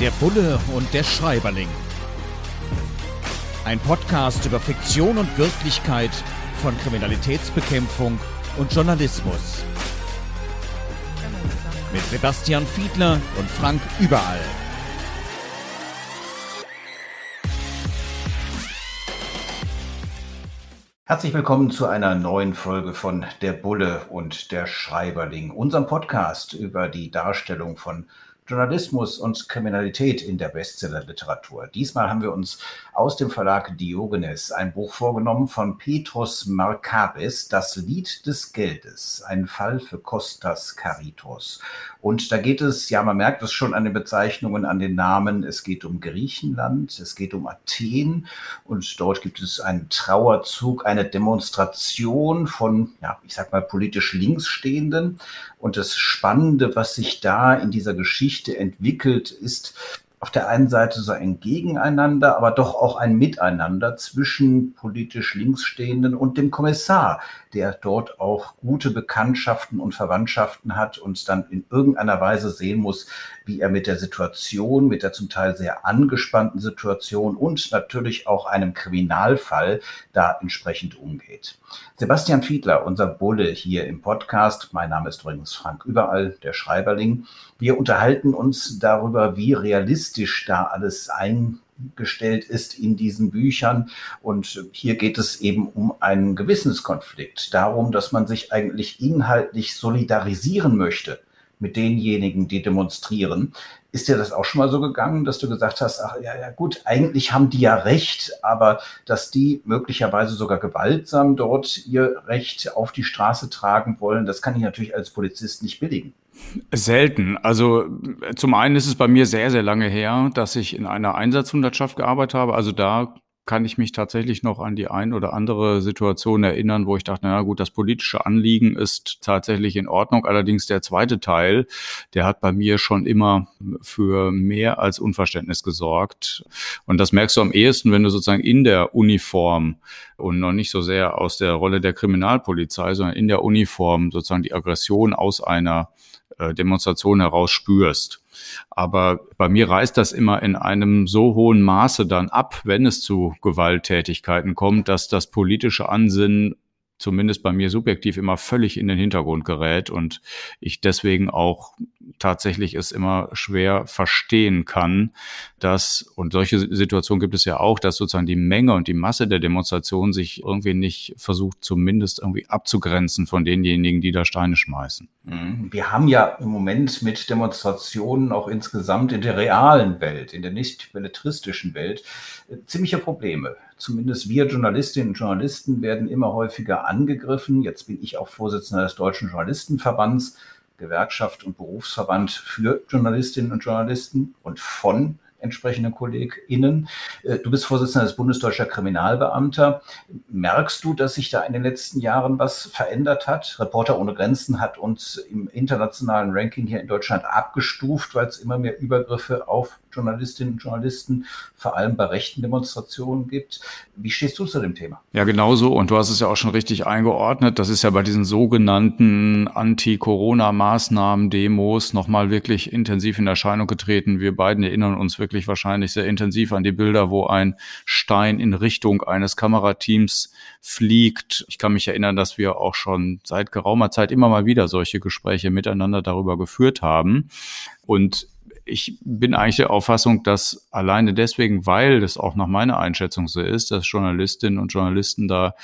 Der Bulle und der Schreiberling. Ein Podcast über Fiktion und Wirklichkeit von Kriminalitätsbekämpfung und Journalismus. Mit Sebastian Fiedler und Frank Überall. Herzlich willkommen zu einer neuen Folge von Der Bulle und der Schreiberling, unserem Podcast über die Darstellung von Journalismus und Kriminalität in der Bestsellerliteratur. Diesmal haben wir uns aus dem Verlag Diogenes ein Buch vorgenommen von Petrus Markabis, Das Lied des Geldes, ein Fall für Kostas Karitos. Und da geht es, ja, man merkt es schon an den Bezeichnungen, an den Namen, es geht um Griechenland, es geht um Athen und dort gibt es einen Trauerzug, eine Demonstration von, ja, ich sag mal, politisch linksstehenden. Und das Spannende, was sich da in dieser Geschichte entwickelt, ist, auf der einen Seite so ein Gegeneinander, aber doch auch ein Miteinander zwischen politisch Linksstehenden und dem Kommissar, der dort auch gute Bekanntschaften und Verwandtschaften hat und dann in irgendeiner Weise sehen muss, wie er mit der Situation, mit der zum Teil sehr angespannten Situation und natürlich auch einem Kriminalfall da entsprechend umgeht. Sebastian Fiedler, unser Bulle hier im Podcast, mein Name ist übrigens Frank Überall, der Schreiberling. Wir unterhalten uns darüber, wie realistisch da alles eingestellt ist in diesen Büchern. Und hier geht es eben um einen Gewissenskonflikt, darum, dass man sich eigentlich inhaltlich solidarisieren möchte mit denjenigen, die demonstrieren. Ist dir das auch schon mal so gegangen, dass du gesagt hast, ach ja, ja gut, eigentlich haben die ja recht, aber dass die möglicherweise sogar gewaltsam dort ihr Recht auf die Straße tragen wollen, das kann ich natürlich als Polizist nicht billigen. Selten. Also zum einen ist es bei mir sehr, sehr lange her, dass ich in einer Einsatzhundertschaft gearbeitet habe. Also da kann ich mich tatsächlich noch an die ein oder andere Situation erinnern, wo ich dachte, na gut, das politische Anliegen ist tatsächlich in Ordnung. Allerdings der zweite Teil, der hat bei mir schon immer für mehr als Unverständnis gesorgt. Und das merkst du am ehesten, wenn du sozusagen in der Uniform und noch nicht so sehr aus der Rolle der Kriminalpolizei, sondern in der Uniform sozusagen die Aggression aus einer äh, Demonstration heraus spürst. Aber bei mir reißt das immer in einem so hohen Maße dann ab, wenn es zu Gewalttätigkeiten kommt, dass das politische Ansinnen zumindest bei mir subjektiv immer völlig in den Hintergrund gerät und ich deswegen auch tatsächlich es immer schwer verstehen kann, dass, und solche Situationen gibt es ja auch, dass sozusagen die Menge und die Masse der Demonstration sich irgendwie nicht versucht, zumindest irgendwie abzugrenzen von denjenigen, die da Steine schmeißen. Mhm. Wir haben ja im Moment mit Demonstrationen auch insgesamt in der realen Welt, in der nicht belletristischen Welt, äh, ziemliche Probleme zumindest wir Journalistinnen und Journalisten werden immer häufiger angegriffen. Jetzt bin ich auch Vorsitzender des Deutschen Journalistenverbands, Gewerkschaft und Berufsverband für Journalistinnen und Journalisten und von entsprechenden KollegInnen. Äh, du bist Vorsitzender des Bundesdeutscher Kriminalbeamter. Merkst du, dass sich da in den letzten Jahren was verändert hat? Reporter ohne Grenzen hat uns im internationalen Ranking hier in Deutschland abgestuft, weil es immer mehr Übergriffe auf Journalistinnen und Journalisten, vor allem bei rechten Demonstrationen gibt. Wie stehst du zu dem Thema? Ja, genauso. Und du hast es ja auch schon richtig eingeordnet. Das ist ja bei diesen sogenannten Anti-Corona-Maßnahmen, Demos nochmal wirklich intensiv in Erscheinung getreten. Wir beiden erinnern uns wirklich wahrscheinlich sehr intensiv an die Bilder, wo ein Stein in Richtung eines Kamerateams fliegt. Ich kann mich erinnern, dass wir auch schon seit geraumer Zeit immer mal wieder solche Gespräche miteinander darüber geführt haben. Und ich bin eigentlich der Auffassung, dass alleine deswegen, weil das auch nach meiner Einschätzung so ist, dass Journalistinnen und Journalisten da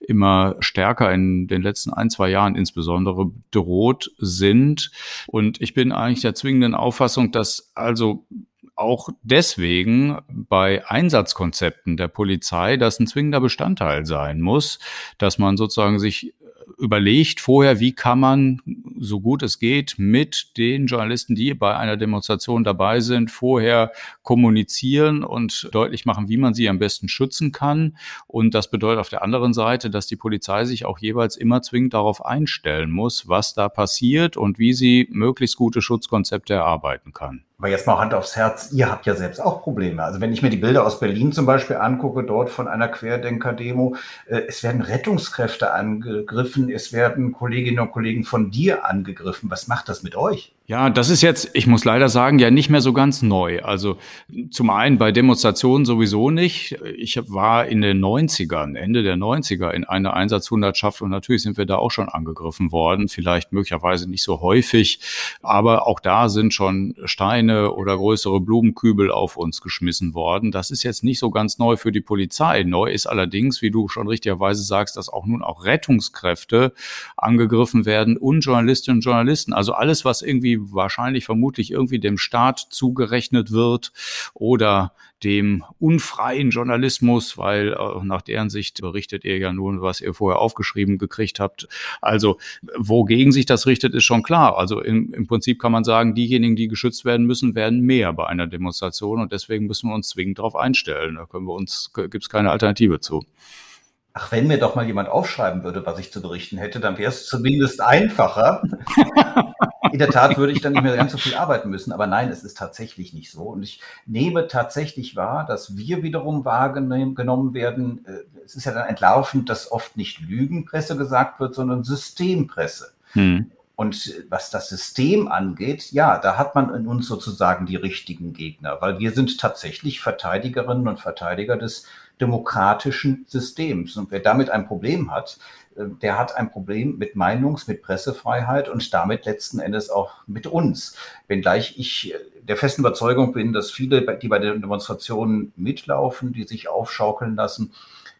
immer stärker in den letzten ein, zwei Jahren insbesondere bedroht sind. Und ich bin eigentlich der zwingenden Auffassung, dass also auch deswegen bei Einsatzkonzepten der Polizei das ein zwingender Bestandteil sein muss, dass man sozusagen sich überlegt vorher, wie kann man, so gut es geht, mit den Journalisten, die bei einer Demonstration dabei sind, vorher kommunizieren und deutlich machen, wie man sie am besten schützen kann. Und das bedeutet auf der anderen Seite, dass die Polizei sich auch jeweils immer zwingend darauf einstellen muss, was da passiert und wie sie möglichst gute Schutzkonzepte erarbeiten kann. Aber jetzt mal Hand aufs Herz, ihr habt ja selbst auch Probleme. Also wenn ich mir die Bilder aus Berlin zum Beispiel angucke, dort von einer Querdenker-Demo, äh, es werden Rettungskräfte angegriffen, es werden Kolleginnen und Kollegen von dir angegriffen. Was macht das mit euch? Ja, das ist jetzt, ich muss leider sagen, ja nicht mehr so ganz neu. Also zum einen bei Demonstrationen sowieso nicht. Ich war in den 90ern, Ende der 90er in einer Einsatzhundertschaft und natürlich sind wir da auch schon angegriffen worden. Vielleicht möglicherweise nicht so häufig, aber auch da sind schon Steine oder größere Blumenkübel auf uns geschmissen worden. Das ist jetzt nicht so ganz neu für die Polizei. Neu ist allerdings, wie du schon richtigerweise sagst, dass auch nun auch Rettungskräfte angegriffen werden und Journalistinnen und Journalisten. Also alles, was irgendwie irgendwie wahrscheinlich vermutlich irgendwie dem Staat zugerechnet wird oder dem unfreien Journalismus, weil äh, nach deren Sicht berichtet ihr ja nun, was ihr vorher aufgeschrieben gekriegt habt. Also wogegen sich das richtet, ist schon klar. Also im, im Prinzip kann man sagen, diejenigen, die geschützt werden müssen, werden mehr bei einer Demonstration und deswegen müssen wir uns zwingend darauf einstellen. Da können wir uns, gibt es keine Alternative zu. Ach, wenn mir doch mal jemand aufschreiben würde, was ich zu berichten hätte, dann wäre es zumindest einfacher. In der Tat würde ich dann nicht mehr ganz so viel arbeiten müssen, aber nein, es ist tatsächlich nicht so. Und ich nehme tatsächlich wahr, dass wir wiederum wahrgenommen werden. Äh, es ist ja dann entlarvend, dass oft nicht Lügenpresse gesagt wird, sondern Systempresse. Hm. Und was das System angeht, ja, da hat man in uns sozusagen die richtigen Gegner, weil wir sind tatsächlich Verteidigerinnen und Verteidiger des demokratischen Systems. Und wer damit ein Problem hat, äh, der hat ein Problem mit Meinungs-, mit Pressefreiheit und damit letzten Endes auch mit uns. Wenngleich ich äh, der festen Überzeugung bin, dass viele, die bei den Demonstrationen mitlaufen, die sich aufschaukeln lassen,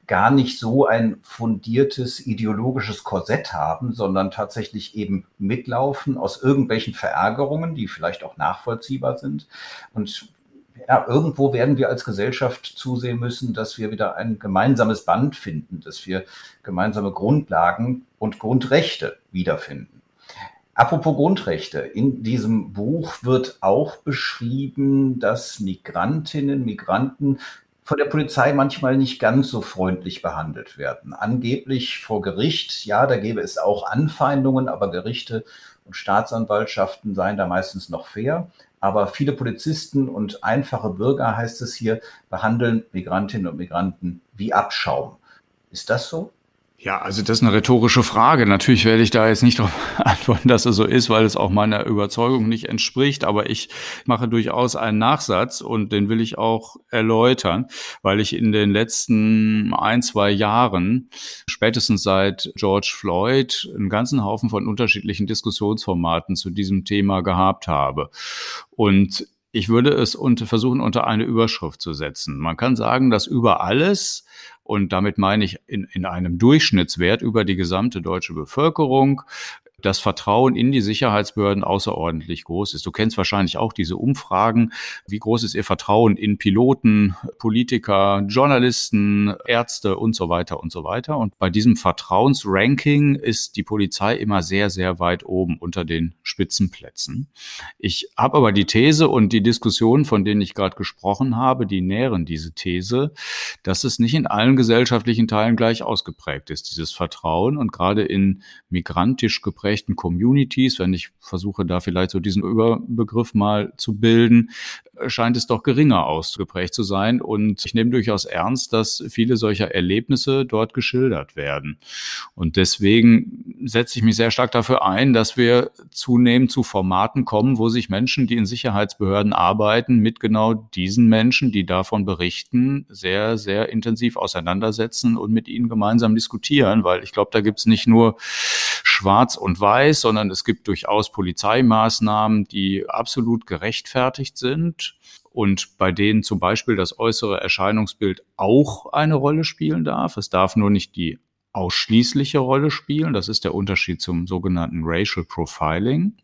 gar nicht so ein fundiertes ideologisches Korsett haben, sondern tatsächlich eben mitlaufen aus irgendwelchen Verärgerungen, die vielleicht auch nachvollziehbar sind. Und ja, irgendwo werden wir als Gesellschaft zusehen müssen, dass wir wieder ein gemeinsames Band finden, dass wir gemeinsame Grundlagen und Grundrechte wiederfinden. Apropos Grundrechte, in diesem Buch wird auch beschrieben, dass Migrantinnen, Migranten von der Polizei manchmal nicht ganz so freundlich behandelt werden. Angeblich vor Gericht, ja, da gäbe es auch Anfeindungen, aber Gerichte und Staatsanwaltschaften seien da meistens noch fair. Aber viele Polizisten und einfache Bürger, heißt es hier, behandeln Migrantinnen und Migranten wie Abschaum. Ist das so? Ja, also das ist eine rhetorische Frage. Natürlich werde ich da jetzt nicht darauf antworten, dass es so ist, weil es auch meiner Überzeugung nicht entspricht. Aber ich mache durchaus einen Nachsatz und den will ich auch erläutern, weil ich in den letzten ein, zwei Jahren, spätestens seit George Floyd, einen ganzen Haufen von unterschiedlichen Diskussionsformaten zu diesem Thema gehabt habe. Und ich würde es unter, versuchen, unter eine Überschrift zu setzen. Man kann sagen, dass über alles und damit meine ich in, in einem Durchschnittswert über die gesamte deutsche Bevölkerung das Vertrauen in die Sicherheitsbehörden außerordentlich groß ist. Du kennst wahrscheinlich auch diese Umfragen. Wie groß ist Ihr Vertrauen in Piloten, Politiker, Journalisten, Ärzte und so weiter und so weiter? Und bei diesem Vertrauensranking ist die Polizei immer sehr, sehr weit oben unter den Spitzenplätzen. Ich habe aber die These und die Diskussionen, von denen ich gerade gesprochen habe, die nähren diese These, dass es nicht in allen gesellschaftlichen Teilen gleich ausgeprägt ist, dieses Vertrauen. Und gerade in migrantisch geprägten geprägten Communities, wenn ich versuche, da vielleicht so diesen Überbegriff mal zu bilden, scheint es doch geringer ausgeprägt zu sein. Und ich nehme durchaus ernst, dass viele solcher Erlebnisse dort geschildert werden. Und deswegen setze ich mich sehr stark dafür ein, dass wir zunehmend zu Formaten kommen, wo sich Menschen, die in Sicherheitsbehörden arbeiten, mit genau diesen Menschen, die davon berichten, sehr, sehr intensiv auseinandersetzen und mit ihnen gemeinsam diskutieren, weil ich glaube, da gibt es nicht nur schwarz und weiß, sondern es gibt durchaus Polizeimaßnahmen, die absolut gerechtfertigt sind und bei denen zum Beispiel das äußere Erscheinungsbild auch eine Rolle spielen darf. Es darf nur nicht die ausschließliche Rolle spielen. Das ist der Unterschied zum sogenannten Racial Profiling.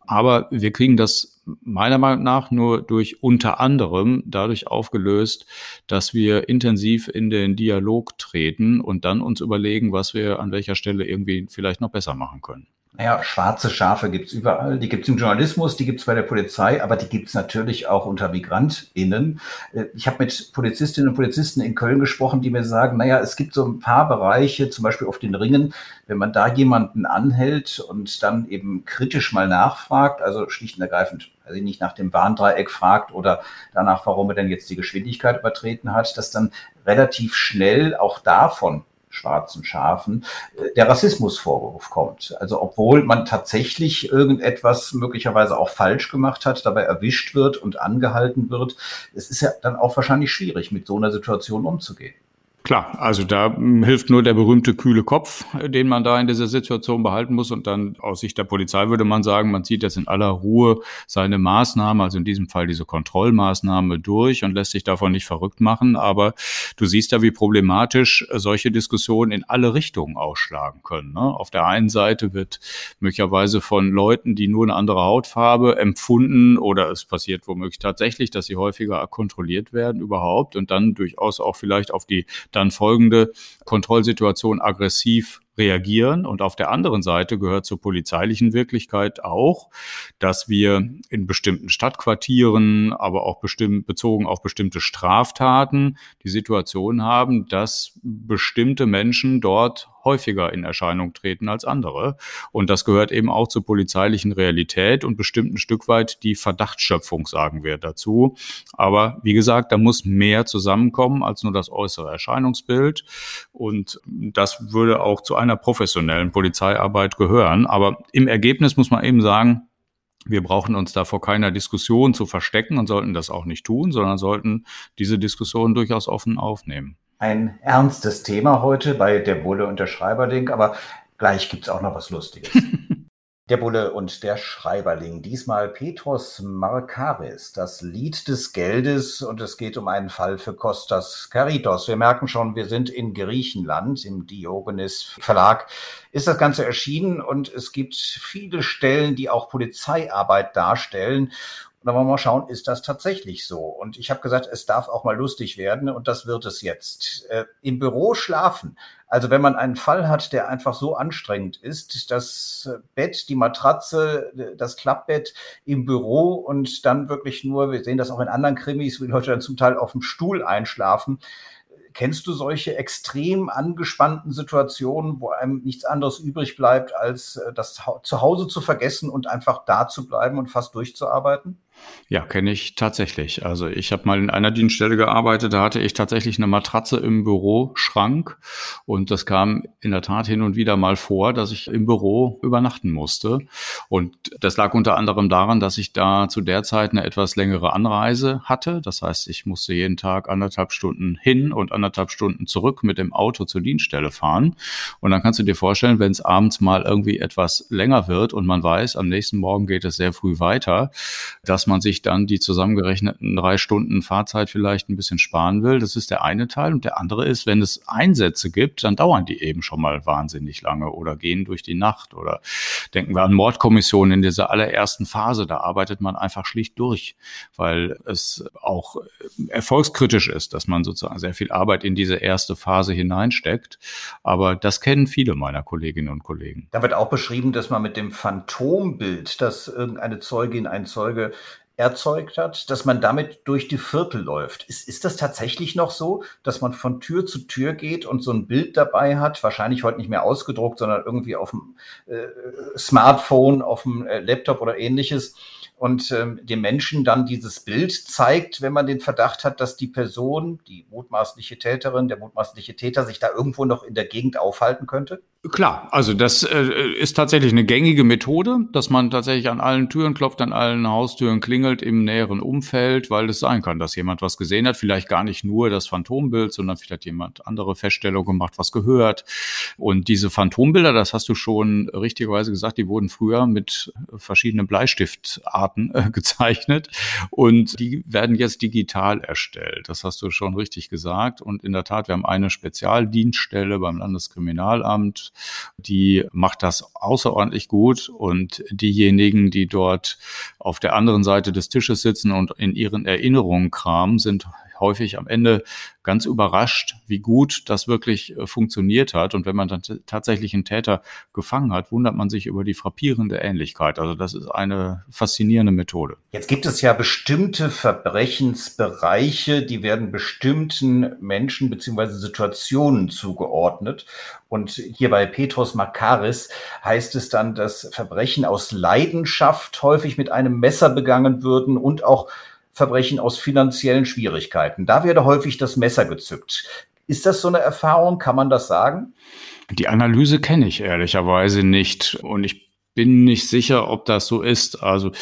Aber wir kriegen das meiner Meinung nach nur durch unter anderem dadurch aufgelöst, dass wir intensiv in den Dialog treten und dann uns überlegen, was wir an welcher Stelle irgendwie vielleicht noch besser machen können. Naja, schwarze Schafe gibt's überall. Die gibt's im Journalismus, die gibt's bei der Polizei, aber die gibt's natürlich auch unter MigrantInnen. Äh, ich habe mit Polizistinnen und Polizisten in Köln gesprochen, die mir sagen, naja, es gibt so ein paar Bereiche, zum Beispiel auf den Ringen, wenn man da jemanden anhält und dann eben kritisch mal nachfragt, also schlicht und ergreifend, also nicht nach dem Warndreieck fragt oder danach, warum er denn jetzt die Geschwindigkeit übertreten hat, dass dann relativ schnell auch davon schwarzen Schafen äh, der Rassismusvorwurf kommt. Also obwohl man tatsächlich irgendetwas möglicherweise auch falsch gemacht hat, dabei erwischt wird und angehalten wird, es ist ja dann auch wahrscheinlich schwierig, mit so einer Situation umzugehen. Klar, also da hm, hilft nur der berühmte kühle Kopf, äh, den man da in dieser Situation behalten muss. Und dann aus Sicht der Polizei würde man sagen, man zieht jetzt in aller Ruhe seine Maßnahme, also in diesem Fall diese Kontrollmaßnahme durch und lässt sich davon nicht verrückt machen. Aber du siehst ja, wie problematisch solche Diskussionen in alle Richtungen ausschlagen können. Ne? Auf der einen Seite wird möglicherweise von Leuten, die nur eine andere Hautfarbe empfunden oder es passiert womöglich tatsächlich, dass sie häufiger kontrolliert werden überhaupt und dann durchaus auch vielleicht auf die dann folgende Kontrollsituation aggressiv reagieren. Und auf der anderen Seite gehört zur polizeilichen Wirklichkeit auch, dass wir in bestimmten Stadtquartieren, aber auch bestimmt, bezogen auf bestimmte Straftaten die Situation haben, dass bestimmte Menschen dort häufiger in Erscheinung treten als andere. Und das gehört eben auch zur polizeilichen Realität und bestimmt ein Stück weit die Verdachtsschöpfung, sagen wir dazu. Aber wie gesagt, da muss mehr zusammenkommen als nur das äußere Erscheinungsbild. Und das würde auch zu einer professionellen Polizeiarbeit gehören. Aber im Ergebnis muss man eben sagen, wir brauchen uns da vor keiner Diskussion zu verstecken und sollten das auch nicht tun, sondern sollten diese Diskussion durchaus offen aufnehmen. Ein ernstes Thema heute bei der Bulle und der Schreiberling, aber gleich gibt es auch noch was Lustiges. Der Bulle und der Schreiberling. Diesmal Petros Markaris, das Lied des Geldes. Und es geht um einen Fall für Kostas Karitos. Wir merken schon, wir sind in Griechenland. Im Diogenes Verlag ist das Ganze erschienen und es gibt viele Stellen, die auch Polizeiarbeit darstellen. Und dann wollen wir mal schauen, ist das tatsächlich so? Und ich habe gesagt, es darf auch mal lustig werden und das wird es jetzt. Äh, Im Büro schlafen. Also wenn man einen Fall hat, der einfach so anstrengend ist, das Bett, die Matratze, das Klappbett im Büro und dann wirklich nur, wir sehen das auch in anderen Krimis, wo die Leute dann zum Teil auf dem Stuhl einschlafen. Kennst du solche extrem angespannten Situationen, wo einem nichts anderes übrig bleibt, als äh, das zu Hause zu vergessen und einfach da zu bleiben und fast durchzuarbeiten? Ja, kenne ich tatsächlich. Also ich habe mal in einer Dienststelle gearbeitet, da hatte ich tatsächlich eine Matratze im Büroschrank und das kam in der Tat hin und wieder mal vor, dass ich im Büro übernachten musste. Und das lag unter anderem daran, dass ich da zu der Zeit eine etwas längere Anreise hatte. Das heißt, ich musste jeden Tag anderthalb Stunden hin und anderthalb Stunden zurück mit dem Auto zur Dienststelle fahren. Und dann kannst du dir vorstellen, wenn es abends mal irgendwie etwas länger wird und man weiß, am nächsten Morgen geht es sehr früh weiter, dass man man sich dann die zusammengerechneten drei Stunden Fahrzeit vielleicht ein bisschen sparen will. Das ist der eine Teil. Und der andere ist, wenn es Einsätze gibt, dann dauern die eben schon mal wahnsinnig lange oder gehen durch die Nacht oder denken wir an Mordkommissionen in dieser allerersten Phase. Da arbeitet man einfach schlicht durch, weil es auch erfolgskritisch ist, dass man sozusagen sehr viel Arbeit in diese erste Phase hineinsteckt. Aber das kennen viele meiner Kolleginnen und Kollegen. Da wird auch beschrieben, dass man mit dem Phantombild, das irgendeine Zeugin, ein Zeuge erzeugt hat, dass man damit durch die Viertel läuft. Ist, ist das tatsächlich noch so, dass man von Tür zu Tür geht und so ein Bild dabei hat, wahrscheinlich heute nicht mehr ausgedruckt, sondern irgendwie auf dem äh, Smartphone, auf dem äh, Laptop oder ähnliches und ähm, dem Menschen dann dieses Bild zeigt, wenn man den Verdacht hat, dass die Person, die mutmaßliche Täterin, der mutmaßliche Täter sich da irgendwo noch in der Gegend aufhalten könnte? Klar, also das äh, ist tatsächlich eine gängige Methode, dass man tatsächlich an allen Türen klopft, an allen Haustüren klingelt im näheren Umfeld, weil es sein kann, dass jemand was gesehen hat, vielleicht gar nicht nur das Phantombild, sondern vielleicht jemand andere Feststellungen gemacht, was gehört. Und diese Phantombilder, das hast du schon richtigerweise gesagt, die wurden früher mit verschiedenen Bleistiftarten äh, gezeichnet und die werden jetzt digital erstellt. Das hast du schon richtig gesagt. Und in der Tat, wir haben eine Spezialdienststelle beim Landeskriminalamt, die macht das außerordentlich gut. Und diejenigen, die dort auf der anderen Seite des Tisches sitzen und in ihren Erinnerungen kramen, sind häufig am Ende ganz überrascht, wie gut das wirklich äh, funktioniert hat. Und wenn man dann tatsächlich einen Täter gefangen hat, wundert man sich über die frappierende Ähnlichkeit. Also das ist eine faszinierende Methode. Jetzt gibt es ja bestimmte Verbrechensbereiche, die werden bestimmten Menschen beziehungsweise Situationen zugeordnet. Und hier bei Petros Makaris heißt es dann, dass Verbrechen aus Leidenschaft häufig mit einem Messer begangen würden und auch Verbrechen aus finanziellen Schwierigkeiten. Da werde häufig das Messer gezückt. Ist das so eine Erfahrung? Kann man das sagen? Die Analyse kenne ich ehrlicherweise nicht und ich bin nicht sicher, ob das so ist. Also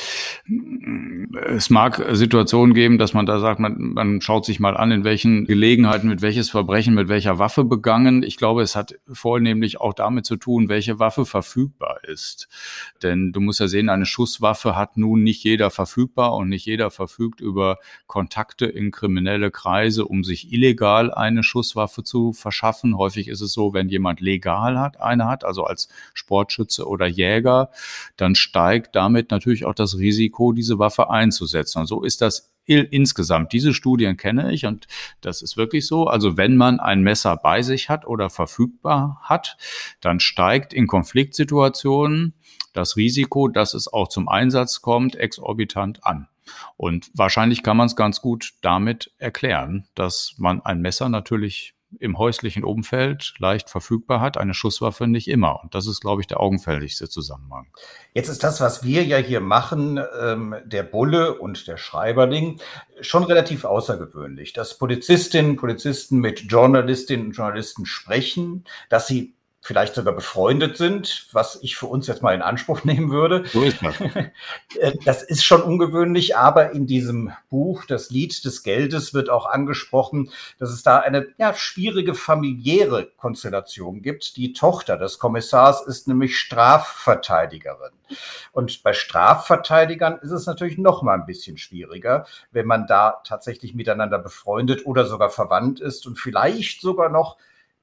es mag Situationen geben, dass man da sagt, man, man schaut sich mal an, in welchen Gelegenheiten mit welches Verbrechen mit welcher Waffe begangen. Ich glaube, es hat vornehmlich auch damit zu tun, welche Waffe verfügbar ist. Denn du musst ja sehen, eine Schusswaffe hat nun nicht jeder verfügbar und nicht jeder verfügt über Kontakte in kriminelle Kreise, um sich illegal eine Schusswaffe zu verschaffen. Häufig ist es so, wenn jemand legal hat, eine hat, also als Sportschütze oder Jäger, dann steigt damit natürlich auch das Risiko, diese Waffe einzusetzen. Und so ist das insgesamt. Diese Studien kenne ich und das ist wirklich so. Also wenn man ein Messer bei sich hat oder verfügbar hat, dann steigt in Konfliktsituationen das Risiko, dass es auch zum Einsatz kommt, exorbitant an. Und wahrscheinlich kann man es ganz gut damit erklären, dass man ein Messer natürlich im häuslichen Umfeld leicht verfügbar hat, eine Schusswaffe nicht immer. Und das ist, glaube ich, der augenfälligste Zusammenhang. Jetzt ist das, was wir ja hier machen, ähm, der Bulle und der Schreiberling, schon relativ außergewöhnlich, dass Polizistinnen, Polizisten mit Journalistinnen und Journalisten sprechen, dass sie vielleicht sogar befreundet sind, was ich für uns jetzt mal in Anspruch nehmen würde. So ist das. Äh, das ist schon ungewöhnlich, aber in diesem Buch, das Lied des Geldes, wird auch angesprochen, dass es da eine ja, schwierige familiäre Konstellation gibt. Die Tochter des Kommissars ist nämlich Strafverteidigerin. Und bei Strafverteidigern ist es natürlich noch mal ein bisschen schwieriger, wenn man da tatsächlich miteinander befreundet oder sogar verwandt ist und vielleicht sogar noch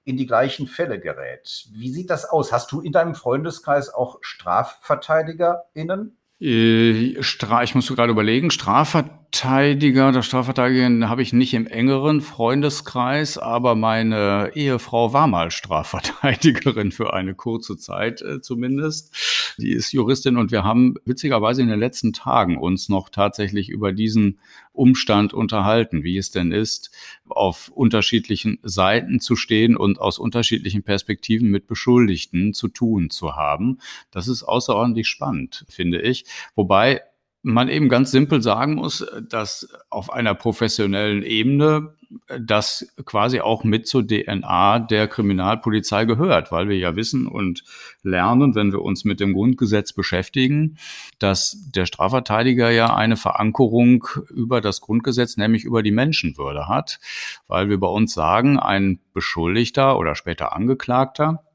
in die gleichen Fälle gerät. Wie sieht das aus? Hast du in deinem Freundeskreis auch StrafverteidigerInnen? Äh, ich muss gerade überlegen, Strafverteidiger oder Strafverteidigerin habe ich nicht im engeren Freundeskreis, aber meine Ehefrau war mal Strafverteidigerin für eine kurze Zeit äh, zumindest. Die ist Juristin und wir haben witzigerweise in den letzten Tagen uns noch tatsächlich über diesen Umstand unterhalten, wie es denn ist, auf unterschiedlichen Seiten zu stehen und aus unterschiedlichen Perspektiven mit Beschuldigten zu tun zu haben. Das ist außerordentlich spannend, finde ich. Wobei man eben ganz simpel sagen muss, dass auf einer professionellen Ebene das quasi auch mit zur DNA der Kriminalpolizei gehört, weil wir ja wissen und lernen, wenn wir uns mit dem Grundgesetz beschäftigen, dass der Strafverteidiger ja eine Verankerung über das Grundgesetz, nämlich über die Menschenwürde hat, weil wir bei uns sagen, ein Beschuldigter oder später Angeklagter,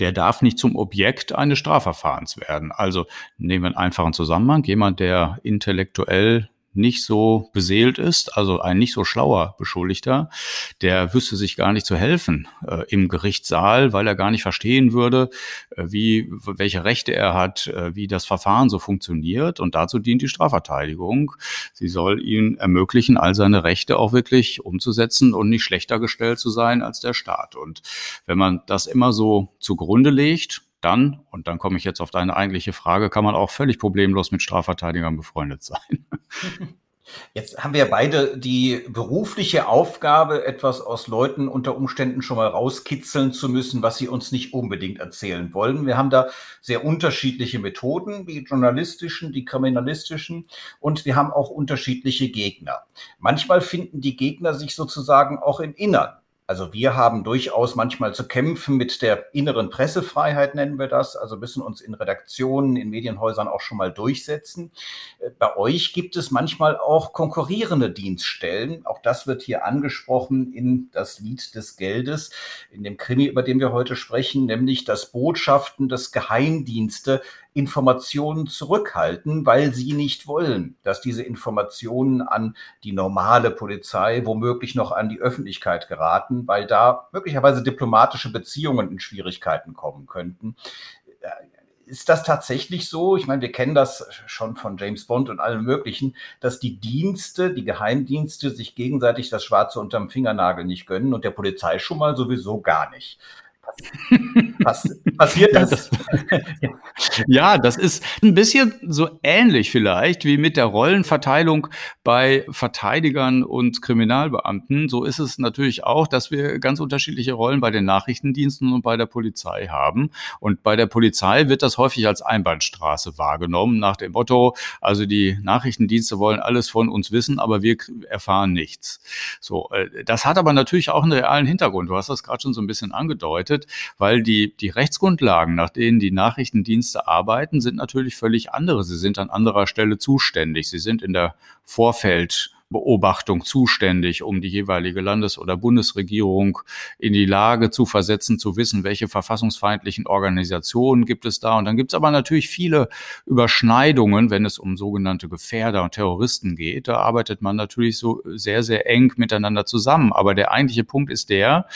der darf nicht zum Objekt eines Strafverfahrens werden. Also nehmen wir einen einfachen Zusammenhang. Jemand, der intellektuell nicht so beseelt ist, also ein nicht so schlauer Beschuldigter, der wüsste sich gar nicht zu helfen äh, im Gerichtssaal, weil er gar nicht verstehen würde, äh, wie, welche Rechte er hat, äh, wie das Verfahren so funktioniert. Und dazu dient die Strafverteidigung. Sie soll ihm ermöglichen, all seine Rechte auch wirklich umzusetzen und nicht schlechter gestellt zu sein als der Staat. Und wenn man das immer so zugrunde legt, dann, und dann komme ich jetzt auf deine eigentliche Frage, kann man auch völlig problemlos mit Strafverteidigern befreundet sein. Jetzt haben wir beide die berufliche Aufgabe, etwas aus Leuten unter Umständen schon mal rauskitzeln zu müssen, was sie uns nicht unbedingt erzählen wollen. Wir haben da sehr unterschiedliche Methoden, die journalistischen, die kriminalistischen, und wir haben auch unterschiedliche Gegner. Manchmal finden die Gegner sich sozusagen auch im Innern. Also wir haben durchaus manchmal zu kämpfen mit der inneren Pressefreiheit, nennen wir das. Also müssen uns in Redaktionen, in Medienhäusern auch schon mal durchsetzen. Äh, bei euch gibt es manchmal auch konkurrierende Dienststellen. Auch das wird hier angesprochen in das Lied des Geldes, in dem Krimi, über den wir heute sprechen, nämlich dass Botschaften des Geheimdienste Informationen zurückhalten, weil sie nicht wollen, dass diese Informationen an die normale Polizei, womöglich noch an die Öffentlichkeit geraten, weil da möglicherweise diplomatische Beziehungen in Schwierigkeiten kommen könnten. Äh, ist das tatsächlich so? Ich meine, wir kennen das schon von James Bond und allem Möglichen, dass die Dienste, die Geheimdienste sich gegenseitig das Schwarze unterm Fingernagel nicht gönnen und der Polizei schon mal sowieso gar nicht. Pass, passiert das? ja, das ist ein bisschen so ähnlich vielleicht wie mit der Rollenverteilung bei Verteidigern und Kriminalbeamten. So ist es natürlich auch, dass wir ganz unterschiedliche Rollen bei den Nachrichtendiensten und bei der Polizei haben. Und bei der Polizei wird das häufig als Einbahnstraße wahrgenommen, nach dem Motto, also die Nachrichtendienste wollen alles von uns wissen, aber wir erfahren nichts. So, äh, das hat aber natürlich auch einen realen Hintergrund. Du hast das gerade schon so ein bisschen angedeutet, weil die, die Rechtsgrundlagen, nach denen die Nachrichtendienste arbeiten, sind natürlich völlig andere. Sie sind an anderer Stelle zuständig. Sie sind in der Vorfeld Beobachtung zuständig, um die jeweilige Landes- oder Bundesregierung in die Lage zu versetzen, zu wissen, welche verfassungsfeindlichen Organisationen gibt es da. Und dann gibt es aber natürlich viele Überschneidungen, wenn es um sogenannte Gefährder und Terroristen geht. Da arbeitet man natürlich so sehr, sehr eng miteinander zusammen. Aber der eigentliche Punkt ist der,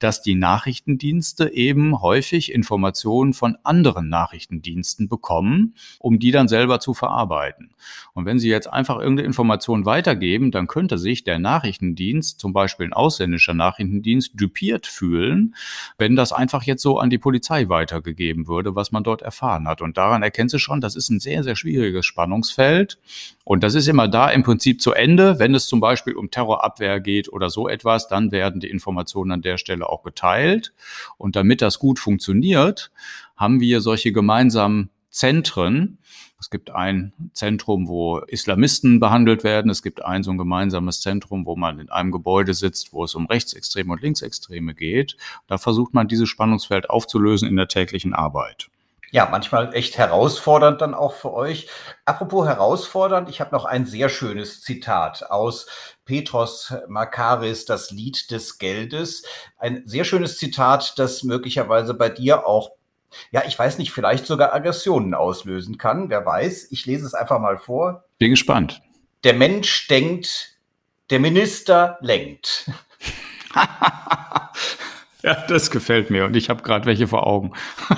dass die Nachrichtendienste eben häufig Informationen von anderen Nachrichtendiensten bekommen, um die dann selber zu verarbeiten. Und wenn sie jetzt einfach irgendeine Information weitergeben, geben, dann könnte sich der Nachrichtendienst, zum Beispiel ein ausländischer Nachrichtendienst, dupiert fühlen, wenn das einfach jetzt so an die Polizei weitergegeben würde, was man dort erfahren hat. Und daran erkennt sie schon, das ist ein sehr, sehr schwieriges Spannungsfeld. Und das ist immer da im Prinzip zu Ende. Wenn es zum Beispiel um Terrorabwehr geht oder so etwas, dann werden die Informationen an der Stelle auch geteilt. Und damit das gut funktioniert, haben wir solche gemeinsamen Zentren, es gibt ein Zentrum, wo Islamisten behandelt werden. Es gibt ein so ein gemeinsames Zentrum, wo man in einem Gebäude sitzt, wo es um Rechtsextreme und Linksextreme geht. Da versucht man dieses Spannungsfeld aufzulösen in der täglichen Arbeit. Ja, manchmal echt herausfordernd dann auch für euch. Apropos herausfordernd, ich habe noch ein sehr schönes Zitat aus Petros Makaris, das Lied des Geldes. Ein sehr schönes Zitat, das möglicherweise bei dir auch ja, ich weiß nicht, vielleicht sogar Aggressionen auslösen kann. Wer weiß. Ich lese es einfach mal vor. Bin gespannt. Der Mensch denkt, der Minister lenkt. ja, das gefällt mir und ich habe gerade welche vor Augen.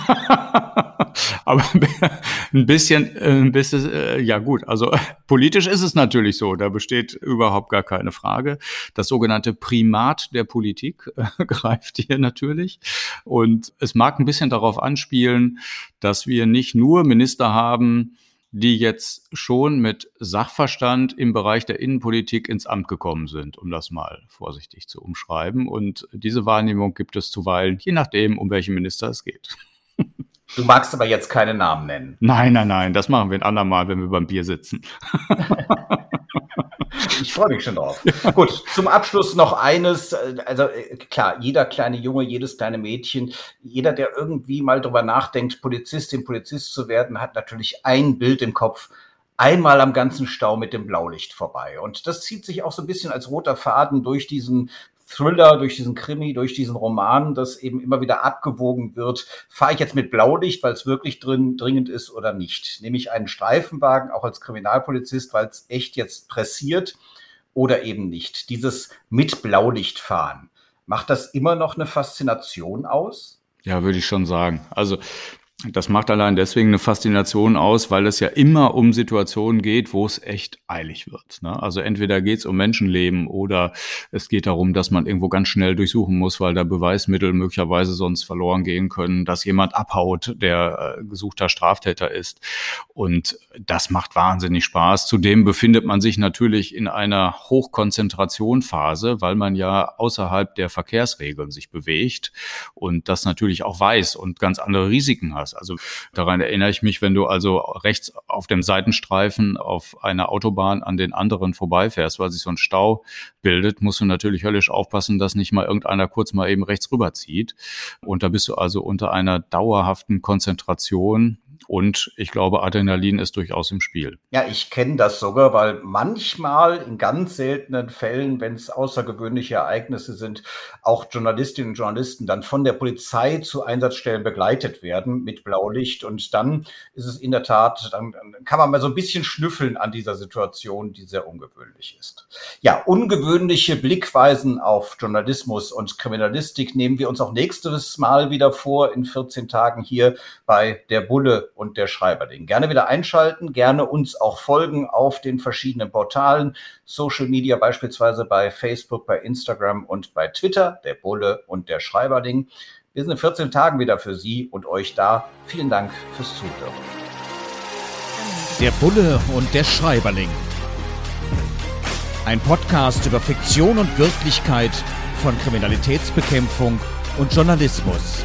Aber ein bisschen, ein bisschen, äh, ja gut, also politisch ist es natürlich so, da besteht überhaupt gar keine Frage. Das sogenannte Primat der Politik äh, greift hier natürlich. Und es mag ein bisschen darauf anspielen, dass wir nicht nur Minister haben, die jetzt schon mit Sachverstand im Bereich der Innenpolitik ins Amt gekommen sind, um das mal vorsichtig zu umschreiben. Und diese Wahrnehmung gibt es zuweilen, je nachdem, um welchen Minister es geht. Du magst aber jetzt keine Namen nennen. Nein, nein, nein, das machen wir ein andermal, wenn wir beim Bier sitzen. ich freue mich schon drauf. Gut, zum Abschluss noch eines. Also äh, klar, jeder kleine Junge, jedes kleine Mädchen, jeder, der irgendwie mal drüber nachdenkt, Polizistin, Polizist zu werden, hat natürlich ein Bild im Kopf. Einmal am ganzen Stau mit dem Blaulicht vorbei. Und das zieht sich auch so ein bisschen als roter Faden durch diesen Thriller, durch diesen Krimi, durch diesen Roman, dass eben immer wieder abgewogen wird, fahre ich jetzt mit Blaulicht, weil es wirklich drin dringend ist oder nicht. Nehme ich einen Streifenwagen, auch als Kriminalpolizist, weil es echt jetzt pressiert oder eben nicht. Dieses mit Blaulicht fahren, macht das immer noch eine Faszination aus? Ja, würde ich schon sagen. Also das macht allein deswegen eine Faszination aus, weil es ja immer um Situationen geht, wo es echt eilig wird. Ne? Also entweder geht es um Menschenleben oder es geht darum, dass man irgendwo ganz schnell durchsuchen muss, weil da Beweismittel möglicherweise sonst verloren gehen können, dass jemand abhaut, der äh, gesuchter Straftäter ist. Und das macht wahnsinnig Spaß. Zudem befindet man sich natürlich in einer Hochkonzentrationphase, weil man ja außerhalb der Verkehrsregeln sich bewegt und das natürlich auch weiß und ganz andere Risiken hat. Also daran erinnere ich mich, wenn du also rechts auf dem Seitenstreifen auf einer Autobahn an den anderen vorbeifährst, weil sich so ein Stau bildet, musst du natürlich höllisch aufpassen, dass nicht mal irgendeiner kurz mal eben rechts rüberzieht. Und da bist du also unter einer dauerhaften Konzentration und ich glaube, Adrenalin ist durchaus im Spiel. Ja, ich kenne das sogar, weil manchmal in ganz seltenen Fällen, wenn es außergewöhnliche Ereignisse sind, auch Journalistinnen und Journalisten dann von der Polizei zu Einsatzstellen begleitet werden mit Blaulicht. Und dann ist es in der Tat, dann kann man mal so ein bisschen schnüffeln an dieser Situation, die sehr ungewöhnlich ist. Ja, ungewöhnliche Blickweisen auf Journalismus und Kriminalistik nehmen wir uns auch nächstes Mal wieder vor in 14 Tagen hier bei der Bulle und der Schreiberling. Gerne wieder einschalten, gerne uns auch folgen auf den verschiedenen Portalen, Social Media beispielsweise bei Facebook, bei Instagram und bei Twitter, der Bulle und der Schreiberling. Wir sind in 14 Tagen wieder für Sie und euch da. Vielen Dank fürs Zuhören. Der Bulle und der Schreiberling. Ein Podcast über Fiktion und Wirklichkeit von Kriminalitätsbekämpfung und Journalismus.